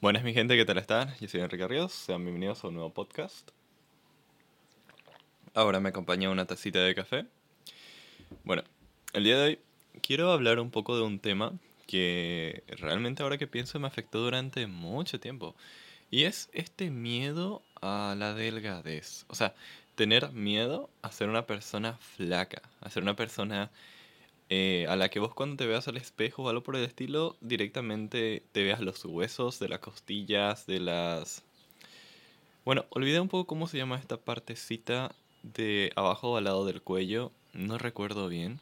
Buenas mi gente, ¿qué tal están? Yo soy Enrique Ríos, sean bienvenidos a un nuevo podcast. Ahora me acompaña una tacita de café. Bueno, el día de hoy quiero hablar un poco de un tema que realmente ahora que pienso me afectó durante mucho tiempo. Y es este miedo a la delgadez. O sea, tener miedo a ser una persona flaca, a ser una persona eh, a la que vos cuando te veas al espejo o algo por el estilo, directamente te veas los huesos de las costillas, de las... Bueno, olvidé un poco cómo se llama esta partecita de abajo al lado del cuello, no recuerdo bien.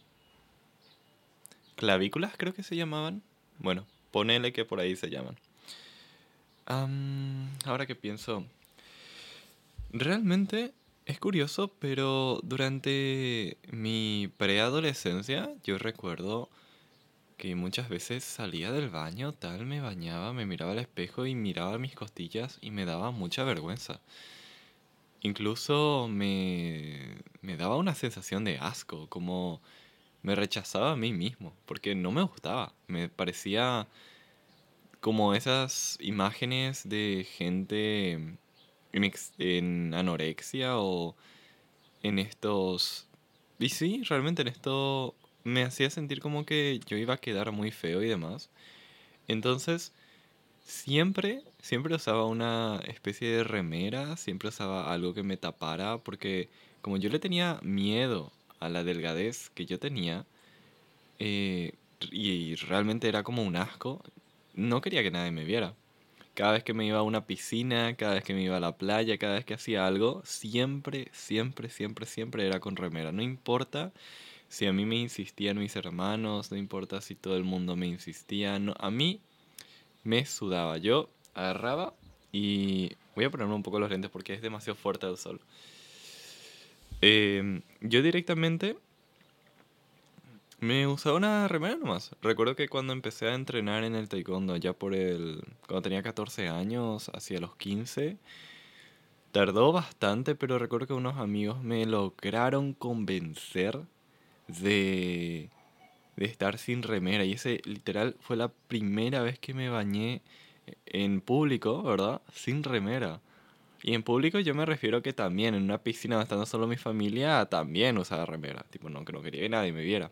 Clavículas creo que se llamaban. Bueno, ponele que por ahí se llaman. ahora que pienso, realmente es curioso, pero durante mi preadolescencia yo recuerdo que muchas veces salía del baño, tal, me bañaba, me miraba al espejo y miraba mis costillas y me daba mucha vergüenza. Incluso me, me daba una sensación de asco, como me rechazaba a mí mismo, porque no me gustaba. Me parecía como esas imágenes de gente en, anorexia o en estos... Y sí, realmente en esto me hacía sentir como que yo iba a quedar muy feo y demás. Entonces, siempre, siempre usaba una especie de remera, siempre usaba algo que me tapara, porque como yo le tenía miedo a la delgadez que yo tenía, eh, y realmente era como un asco, no quería que nadie me viera. Cada vez que me iba a una piscina, cada vez que me iba a la playa, cada vez que hacía algo, siempre, siempre, siempre, siempre era con remera. No importa si a mí me insistían mis hermanos, no importa si todo el mundo me insistía, no, a mí me sudaba. Yo agarraba y voy a ponerme un poco los lentes porque es demasiado fuerte el sol. Em, yo directamente me usaba una remera nomás. Recuerdo que cuando empecé a entrenar en el taekwondo, ya por el... Cuando tenía 14 años, hacia los 15, tardó bastante, pero recuerdo que unos amigos me lograron convencer de, de estar sin remera. Y ese literal fue la primera vez que me bañé en público, ¿verdad? Sin remera. Y en público yo me refiero que también en una piscina estando solo mi familia, también usaba remera. Tipo, no, que no quería que nadie me viera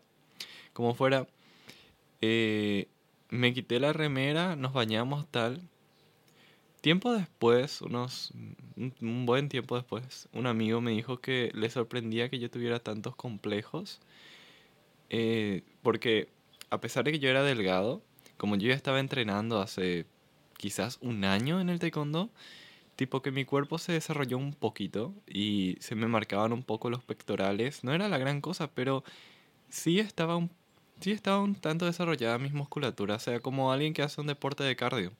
como fuera, eh, me quité la remera, nos bañamos tal. Tiempo después, unos un, buen tiempo después, un amigo me dijo que le sorprendía que yo tuviera tantos complejos, eh, porque a pesar de que yo era delgado, como yo ya estaba entrenando hace quizás un año en el taekwondo, tipo que mi cuerpo se desarrolló un poquito y se me marcaban un poco los pectorales. No era la gran cosa, pero sí estaba un sí estaba un tanto desarrollada mis musculaturas, o sea, como alguien que hace un deporte de cardio.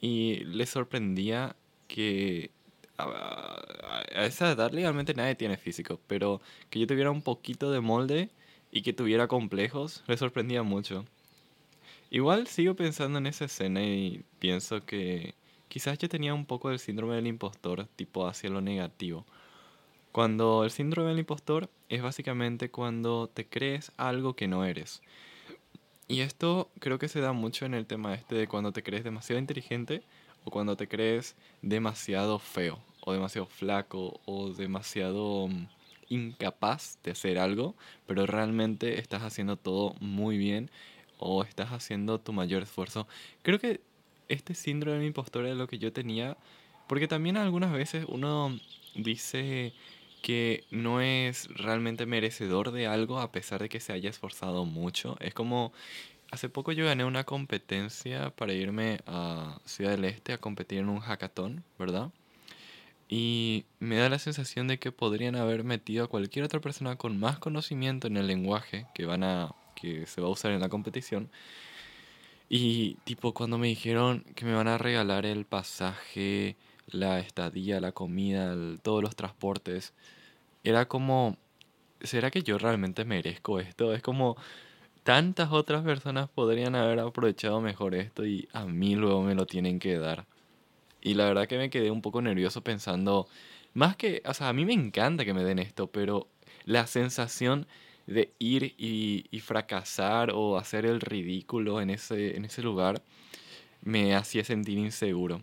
Y le sorprendía que a, esa edad legalmente nadie tiene físico, pero que yo tuviera un poquito de molde y que tuviera complejos, le sorprendía mucho. Igual sigo pensando en esa escena y pienso que quizás yo tenía un poco del síndrome del impostor, tipo hacia lo negativo. Cuando el síndrome del impostor es básicamente cuando te crees algo que no eres. Y esto creo que se da mucho en el tema este de cuando te crees demasiado inteligente o cuando te crees demasiado feo o demasiado flaco o demasiado mm, incapaz de hacer algo, pero realmente estás haciendo todo muy bien o estás haciendo tu mayor esfuerzo. Creo que este síndrome del impostor es lo que yo tenía, porque también algunas veces uno dice que no es realmente merecedor de algo a pesar de que se haya esforzado mucho. Es como, hace poco yo gané una competencia para irme a Ciudad del Este a competir en un hackathon, ¿verdad? Y me da la sensación de que podrían haber metido a cualquier otra persona con más conocimiento en el lenguaje que van a que se va a usar en la competición. Y tipo cuando me dijeron que me van a regalar el pasaje, la estadía, la comida, todos los transportes. Era como, ¿será que yo realmente merezco esto? Es como, tantas otras personas podrían haber aprovechado mejor esto y a mí luego me lo tienen que dar. Y la verdad que me quedé un poco nervioso pensando, más que, o sea, a mí me encanta que me den esto, pero la sensación de ir y, y fracasar o hacer el ridículo en ese, en ese lugar me hacía sentir inseguro.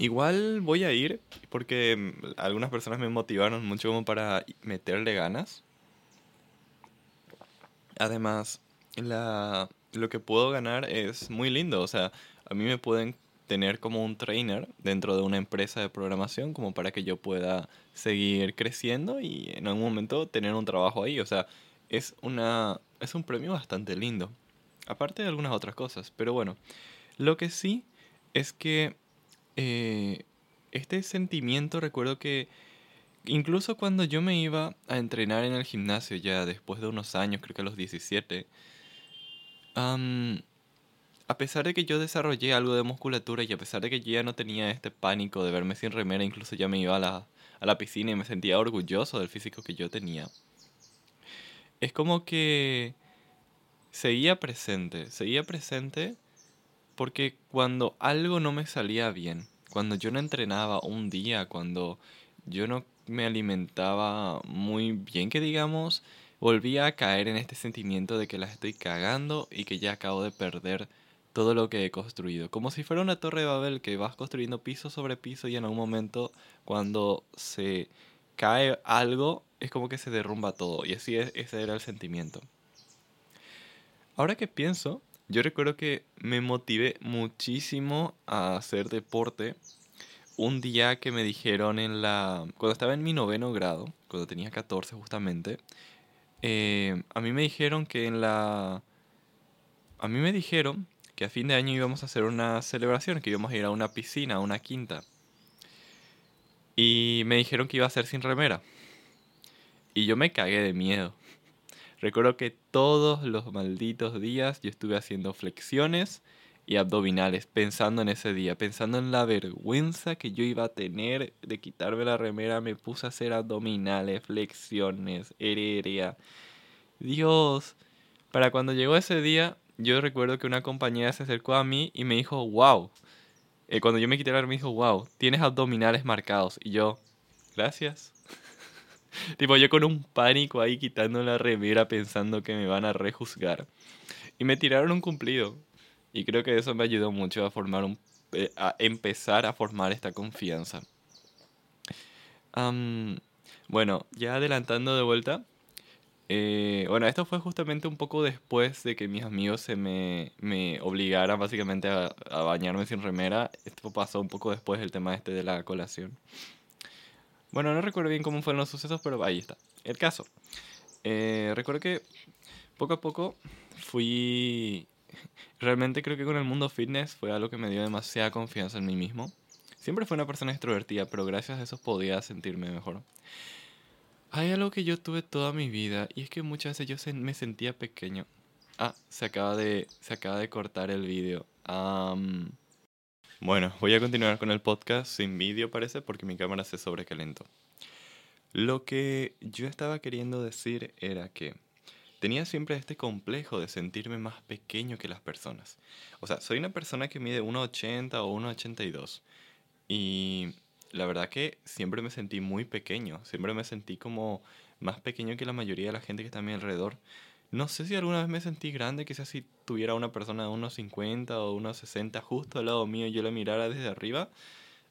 Igual voy a ir porque mm, algunas personas me motivaron mucho como para meterle ganas. Además, la, lo que puedo ganar es muy lindo. O sea, a mí me pueden tener como un trainer dentro de una empresa de programación como para que yo pueda seguir creciendo y en algún momento tener un trabajo ahí. O sea, es, una, es un premio bastante lindo. Aparte de algunas otras cosas. Pero bueno, lo que sí es que eh, este sentimiento recuerdo que incluso cuando yo me iba a entrenar en el gimnasio ya después de unos años, creo que a los 17, a pesar de que yo desarrollé algo de musculatura y a pesar de que yo ya no tenía este pánico de verme sin remera, incluso ya me iba a la, a la piscina y me sentía orgulloso del físico que yo tenía. Es como que seguía presente, seguía presente porque cuando algo no me salía bien, cuando yo no entrenaba un día, cuando yo no me alimentaba muy bien, que digamos, volvía a caer en este sentimiento de que la estoy cagando y que ya acabo de perder todo lo que he construido. Como si fuera una torre de Babel que vas construyendo piso sobre piso y en algún momento cuando se cae algo es como que se derrumba todo. Y así es, ese era el sentimiento. Ahora que pienso, yo recuerdo que me motivé muchísimo a hacer deporte un día que me dijeron en la... Cuando estaba en mi noveno grado, cuando tenía 14 justamente, eh, a mí me dijeron que en la... A mí me dijeron que a fin de año íbamos a hacer una celebración, que íbamos a ir a una piscina, a una quinta. Y me dijeron que iba a ser sin remera. Y yo me cagué de miedo. Recuerdo que todos los malditos días yo estuve haciendo flexiones y abdominales, pensando en ese día, pensando en la vergüenza que yo iba a tener de quitarme la remera, me puse a hacer abdominales, flexiones, heredia. Dios, para cuando llegó ese día, yo recuerdo que una compañera se acercó a mí y me dijo, wow. Eh, cuando yo me quité la remera me dijo, wow, tienes abdominales marcados. Y yo, gracias. tipo, yo con un pánico ahí quitando la remera pensando que me van a rejuzgar. Y me tiraron un cumplido. Y creo que eso me ayudó mucho a formar eh, a empezar a formar esta confianza. bueno, ya adelantando de vuelta. Eh, bueno, esto fue justamente un poco después de que mis amigos se me, me obligaran básicamente a, a bañarme sin remera. Esto pasó un poco después del tema este de la colación. Bueno, no recuerdo bien cómo fueron los sucesos, pero ahí está. El caso. Eh, recuerdo que poco a poco fui... Realmente creo que con el mundo fitness fue algo que me dio demasiada confianza en mí mismo. Siempre fui una persona extrovertida, pero gracias a eso podía sentirme mejor. Hay algo que yo tuve toda mi vida y es que muchas veces yo me sentía pequeño. Ah, se acaba de, se acaba de cortar el vídeo. Bueno, voy a continuar con el podcast sin vídeo parece porque mi cámara se sobrecalentó. Lo que yo estaba queriendo decir era que tenía siempre este complejo de sentirme más pequeño que las personas. O sea, soy una persona que mide 1,80 o 1,82 y la verdad que siempre me sentí muy pequeño, siempre me sentí como más pequeño que la mayoría de la gente que está a mi alrededor. No sé si alguna vez me sentí grande, quizás si tuviera una persona de unos 50 o unos 60 justo al lado mío y yo la mirara desde arriba,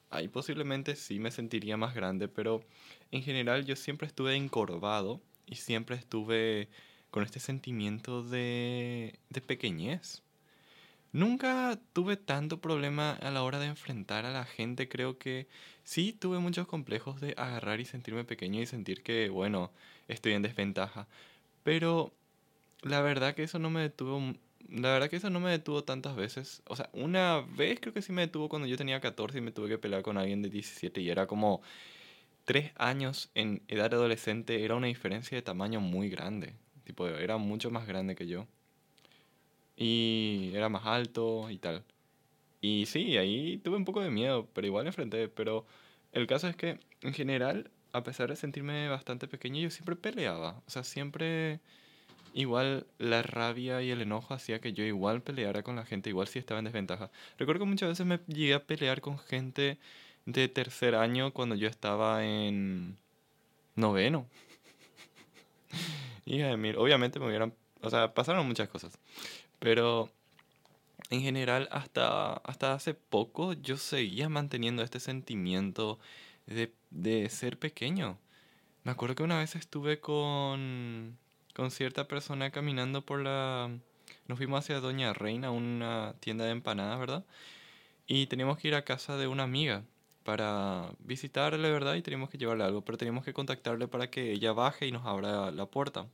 ahí posiblemente sí me sentiría más grande, pero en general yo siempre estuve encorvado y siempre estuve con este sentimiento de, de pequeñez. Nunca tuve tanto problema a la hora de enfrentar a la gente, creo que sí tuve muchos complejos de agarrar y sentirme pequeño y sentir que, bueno, estoy en desventaja, pero la verdad que eso no me detuvo. La verdad que eso no me detuvo tantas veces. O sea, una vez creo que sí me detuvo cuando yo tenía 14 y me tuve que pelear con alguien de 17 y era como tres años en edad adolescente. Era una diferencia de tamaño muy grande. Tipo, era mucho más grande que yo. Y era más alto y tal. Y sí, ahí tuve un poco de miedo, pero igual enfrenté. Pero el caso es que, en general, a pesar de sentirme bastante pequeño, yo siempre peleaba. O sea, siempre igual la rabia y el enojo hacía que yo igual peleara con la gente, igual si estaba en desventaja. Recuerdo que muchas veces me llegué a pelear con gente de tercer año cuando yo estaba en noveno. Hija de mil. Obviamente me hubieran... O sea, pasaron muchas cosas. Pero en general, hasta, hasta hace poco yo seguía manteniendo este sentimiento de, de ser pequeño. Me acuerdo que una vez estuve con, con cierta persona caminando por la... Nos fuimos hacia Doña Reina, una tienda de empanadas, ¿verdad? Y teníamos que ir a casa de una amiga para visitarle, ¿verdad? Y teníamos que llevarle algo, pero teníamos que contactarle para que ella baje y nos abra la puerta.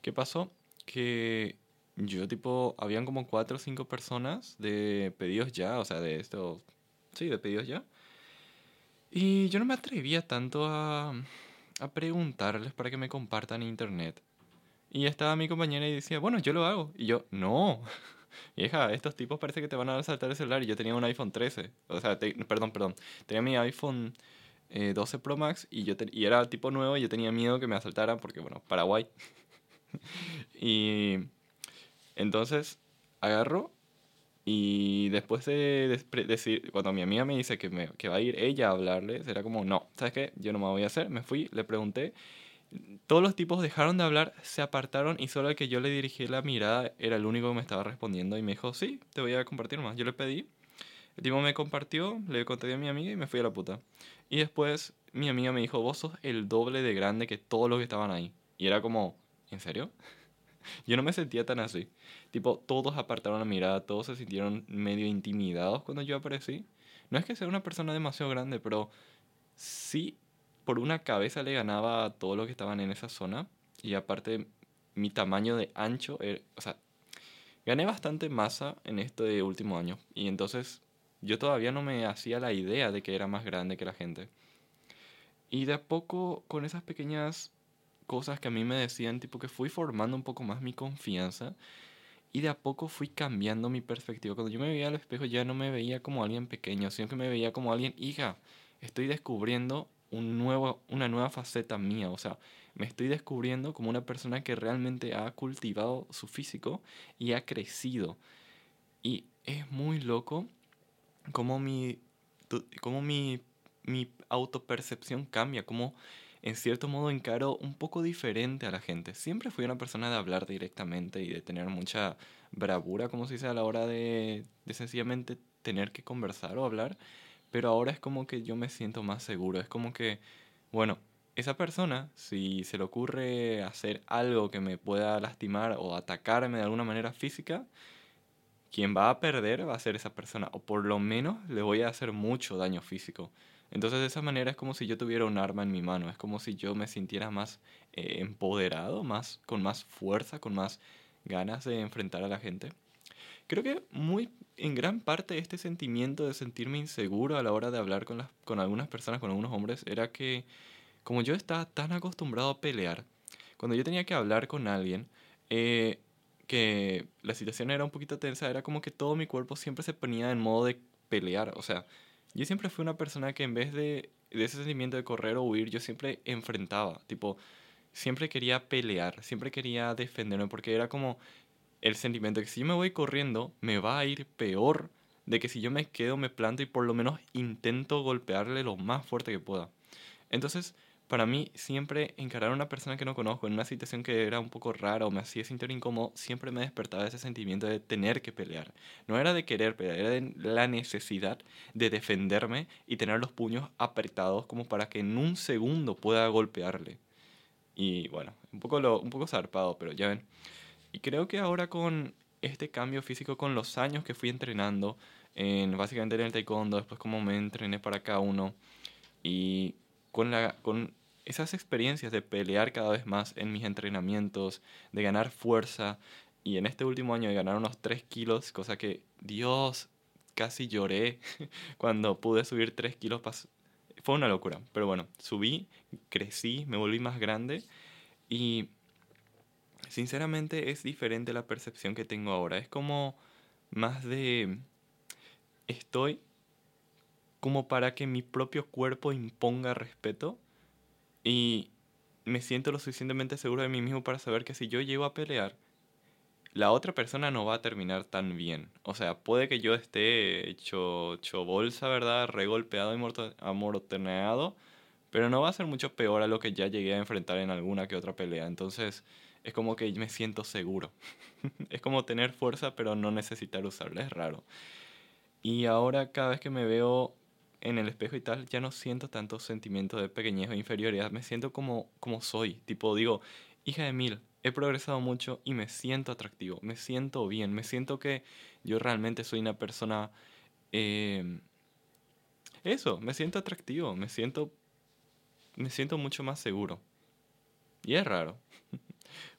¿Qué pasó? Que yo tipo, habían como cuatro o cinco personas de pedidos ya, o sea, de esto, sí, de pedidos ya. Y yo no me atrevía tanto a, a preguntarles para que me compartan internet. Y estaba mi compañera y decía, bueno, yo lo hago. Y yo, no. Vieja, estos tipos parece que te van a saltar el celular. Y yo tenía un iPhone 13. O sea, perdón, perdón. Tenía mi iPhone 12 eh, Pro Max y, yo y era tipo nuevo y yo tenía miedo que me asaltaran porque, bueno, Paraguay. y entonces agarro y después de decir, cuando mi amiga me dice que, me, que va a ir ella a hablarle, será como, no, ¿sabes qué? Yo no me voy a hacer. Me fui, le pregunté. Todos los tipos dejaron de hablar, se apartaron y solo el que yo le dirigí la mirada era el único que me estaba respondiendo y me dijo, sí, te voy a compartir más. Yo le pedí, el tipo me compartió, le conté a mi amiga y me fui a la puta. Y después mi amiga me dijo, vos sos el doble de grande que todos los que estaban ahí. Y era como, ¿en serio? Yo no me sentía tan así. Tipo, todos apartaron la mirada, todos se sintieron medio intimidados cuando yo aparecí. No es que sea una persona demasiado grande, pero sí por una cabeza le ganaba a todos los que estaban en esa zona. Y aparte, mi tamaño de ancho, er, o sea, gané bastante masa en este último año. Y entonces yo todavía no me hacía la idea de que era más grande que la gente. Y de a poco, con esas pequeñas cosas que a mí me decían, tipo que fui formando un poco más mi confianza y de a poco fui cambiando mi perspectiva. Cuando yo me veía al espejo ya no me veía como alguien pequeño, sino que me veía como alguien, hija, estoy descubriendo un nuevo, una nueva faceta mía, o sea, me estoy descubriendo como una persona que realmente ha cultivado su físico y ha crecido. Y es muy loco como mi, como mi, mi autopercepción cambia, como en cierto modo encaro un poco diferente a la gente. Siempre fui una persona de hablar directamente y de tener mucha bravura, como se dice, a la hora de, de sencillamente tener que conversar o hablar. Pero ahora es como que yo me siento más seguro. Es como que, bueno, esa persona, si se le ocurre hacer algo que me pueda lastimar o atacarme de alguna manera física, quien va a perder va a ser esa persona. O por lo menos le voy a hacer mucho daño físico. Entonces de esa manera es como si yo tuviera un arma en mi mano, es como si yo me sintiera más eh, empoderado, más, con más fuerza, con más ganas de enfrentar a la gente. Creo que muy en gran parte este sentimiento de sentirme inseguro a la hora de hablar con, las, con algunas personas, con algunos hombres, era que como yo estaba tan acostumbrado a pelear, cuando yo tenía que hablar con alguien, eh, que la situación era un poquito tensa, era como que todo mi cuerpo siempre se ponía en modo de pelear, o sea, yo siempre fui una persona que en vez de, de ese sentimiento de correr o huir, yo siempre enfrentaba, tipo, siempre quería pelear, siempre quería defenderme, porque era como el sentimiento de que si yo me voy corriendo, me va a ir peor de que si yo me quedo, me planto y por lo menos intento golpearle lo más fuerte que pueda. Entonces, para mí siempre encarar a una persona que no conozco en una situación que era un poco rara o me hacía sentir incómodo, siempre me despertaba ese sentimiento de tener que pelear. No era de querer pelear, era de la necesidad de defenderme y tener los puños apretados como para que en un segundo pueda golpearle. Y bueno, un poco, un poco zarpado, pero ya ven. Y creo que ahora con este cambio físico, con los años que fui entrenando, en, básicamente en el taekwondo, después como me entrené para cada uno, y con, la, con esas experiencias de pelear cada vez más en mis entrenamientos, de ganar fuerza y en este último año de ganar unos 3 kilos, cosa que Dios, casi lloré cuando pude subir 3 kilos. Fue una locura, pero bueno, subí, crecí, me volví más grande y sinceramente es diferente la percepción que tengo ahora. Es como más de... Estoy como para que mi propio cuerpo imponga respeto y me siento lo suficientemente seguro de mí mismo para saber que si yo llego a pelear, la otra persona no va a terminar tan bien. O sea, puede que yo esté hecho, hecho ¿verdad? Regolpeado y amoroteneado, pero no va a ser mucho peor a lo que ya llegué a enfrentar en alguna que otra pelea. Entonces es como que me siento seguro. es como tener fuerza pero no necesitar usarla, es raro. Y ahora cada vez que me veo en el espejo y tal, ya no siento tanto sentimiento de pequeñez o inferioridad, me siento como, como soy. Tipo, digo, hija de mil, he progresado mucho y me siento atractivo, me siento bien, me siento que yo realmente soy una persona... Eh, eso, me siento atractivo, me siento, me siento mucho más seguro. Y es raro.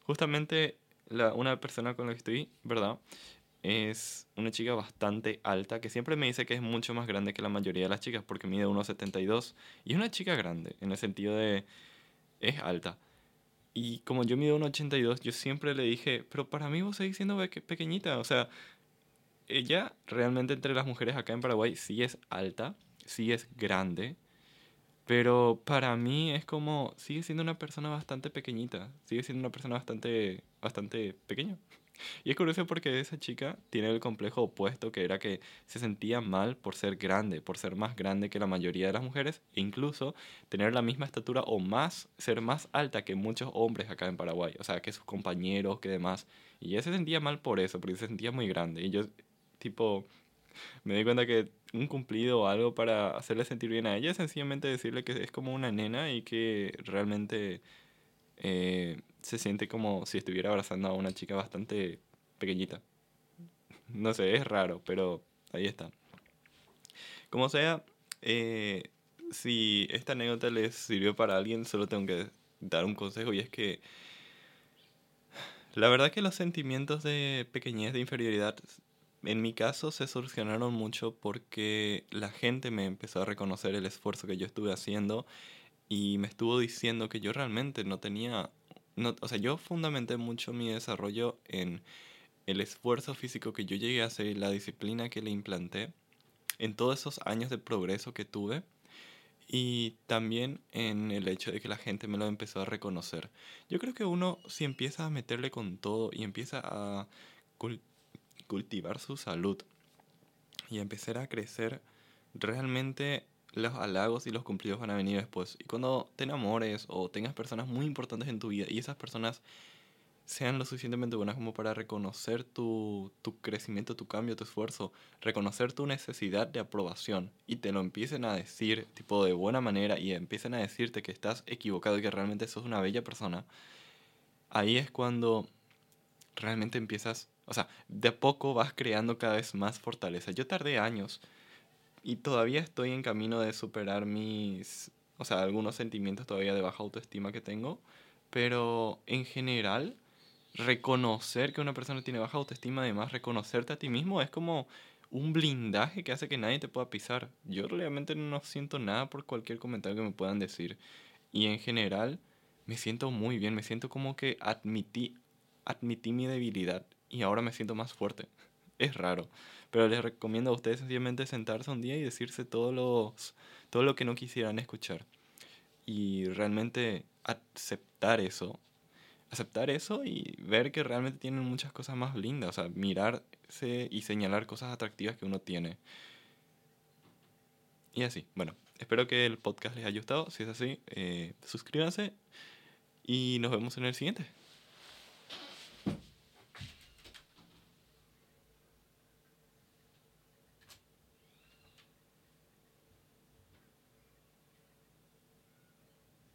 Justamente la, una persona con la que estoy, ¿verdad? Es una chica bastante alta que siempre me dice que es mucho más grande que la mayoría de las chicas porque mide 1,72 y es una chica grande en el sentido de es alta. Y como yo mido 1,82, yo siempre le dije, pero para mí vos seguís siendo pequeñita. O sea, ella realmente entre las mujeres acá en Paraguay sí es alta, sí es grande, pero para mí es como, sigue siendo una persona bastante pequeñita, sigue siendo una persona bastante, bastante pequeña. Y es curioso porque esa chica tiene el complejo opuesto, que era que se sentía mal por ser grande, por ser más grande que la mayoría de las mujeres, e incluso tener la misma estatura o más, ser más alta que muchos hombres acá en Paraguay, o sea, que sus compañeros, que demás. Y ella se sentía mal por eso, porque se sentía muy grande. Y yo, tipo, me di cuenta que un cumplido o algo para hacerle sentir bien a ella es sencillamente decirle que es como una nena y que realmente eh, se siente como si estuviera abrazando a una chica bastante pequeñita. No sé, es raro, pero ahí está. Como sea, eh, si esta anécdota les sirvió para alguien, solo tengo que dar un consejo y es que la verdad que los sentimientos de pequeñez, de inferioridad, en mi caso se solucionaron mucho porque la gente me empezó a reconocer el esfuerzo que yo estuve haciendo y me estuvo diciendo que yo realmente no tenía no, o sea, yo fundamenté mucho mi desarrollo en el esfuerzo físico que yo llegué a hacer y la disciplina que le implanté en todos esos años de progreso que tuve y también en el hecho de que la gente me lo empezó a reconocer. Yo creo que uno si empieza a meterle con todo y empieza a cultivar su salud y empezar a crecer, realmente los halagos y los cumplidos van a venir después. Y cuando te enamores o tengas personas muy importantes en tu vida y esas personas sean lo suficientemente buenas como para reconocer tu, tu crecimiento, tu cambio, tu esfuerzo, reconocer tu necesidad de aprobación y te lo empiecen a decir tipo de buena manera y empiecen a decirte que estás equivocado y que realmente sos una bella persona, ahí es cuando realmente empiezas, o sea, de poco vas creando cada vez más fortaleza. Yo tardé años y todavía estoy en camino de superar mis, o sea, algunos sentimientos todavía de baja autoestima que tengo, pero en general, reconocer que una persona tiene baja autoestima, además reconocerte a ti mismo, es como un blindaje que hace que nadie te pueda pisar. Yo realmente no siento nada por cualquier comentario que me puedan decir. Y en general, me siento muy bien, me siento como que admití, admití mi debilidad y ahora me siento más fuerte. Es raro. Pero les recomiendo a ustedes sencillamente sentarse un día y decirse todos los, todo lo que no quisieran escuchar. Y realmente aceptar eso. Aceptar eso y ver que realmente tienen muchas cosas más lindas. O sea, mirarse y señalar cosas atractivas que uno tiene. Y así, bueno, espero que el podcast les haya gustado. Si es así, eh, suscríbanse y nos vemos en el siguiente.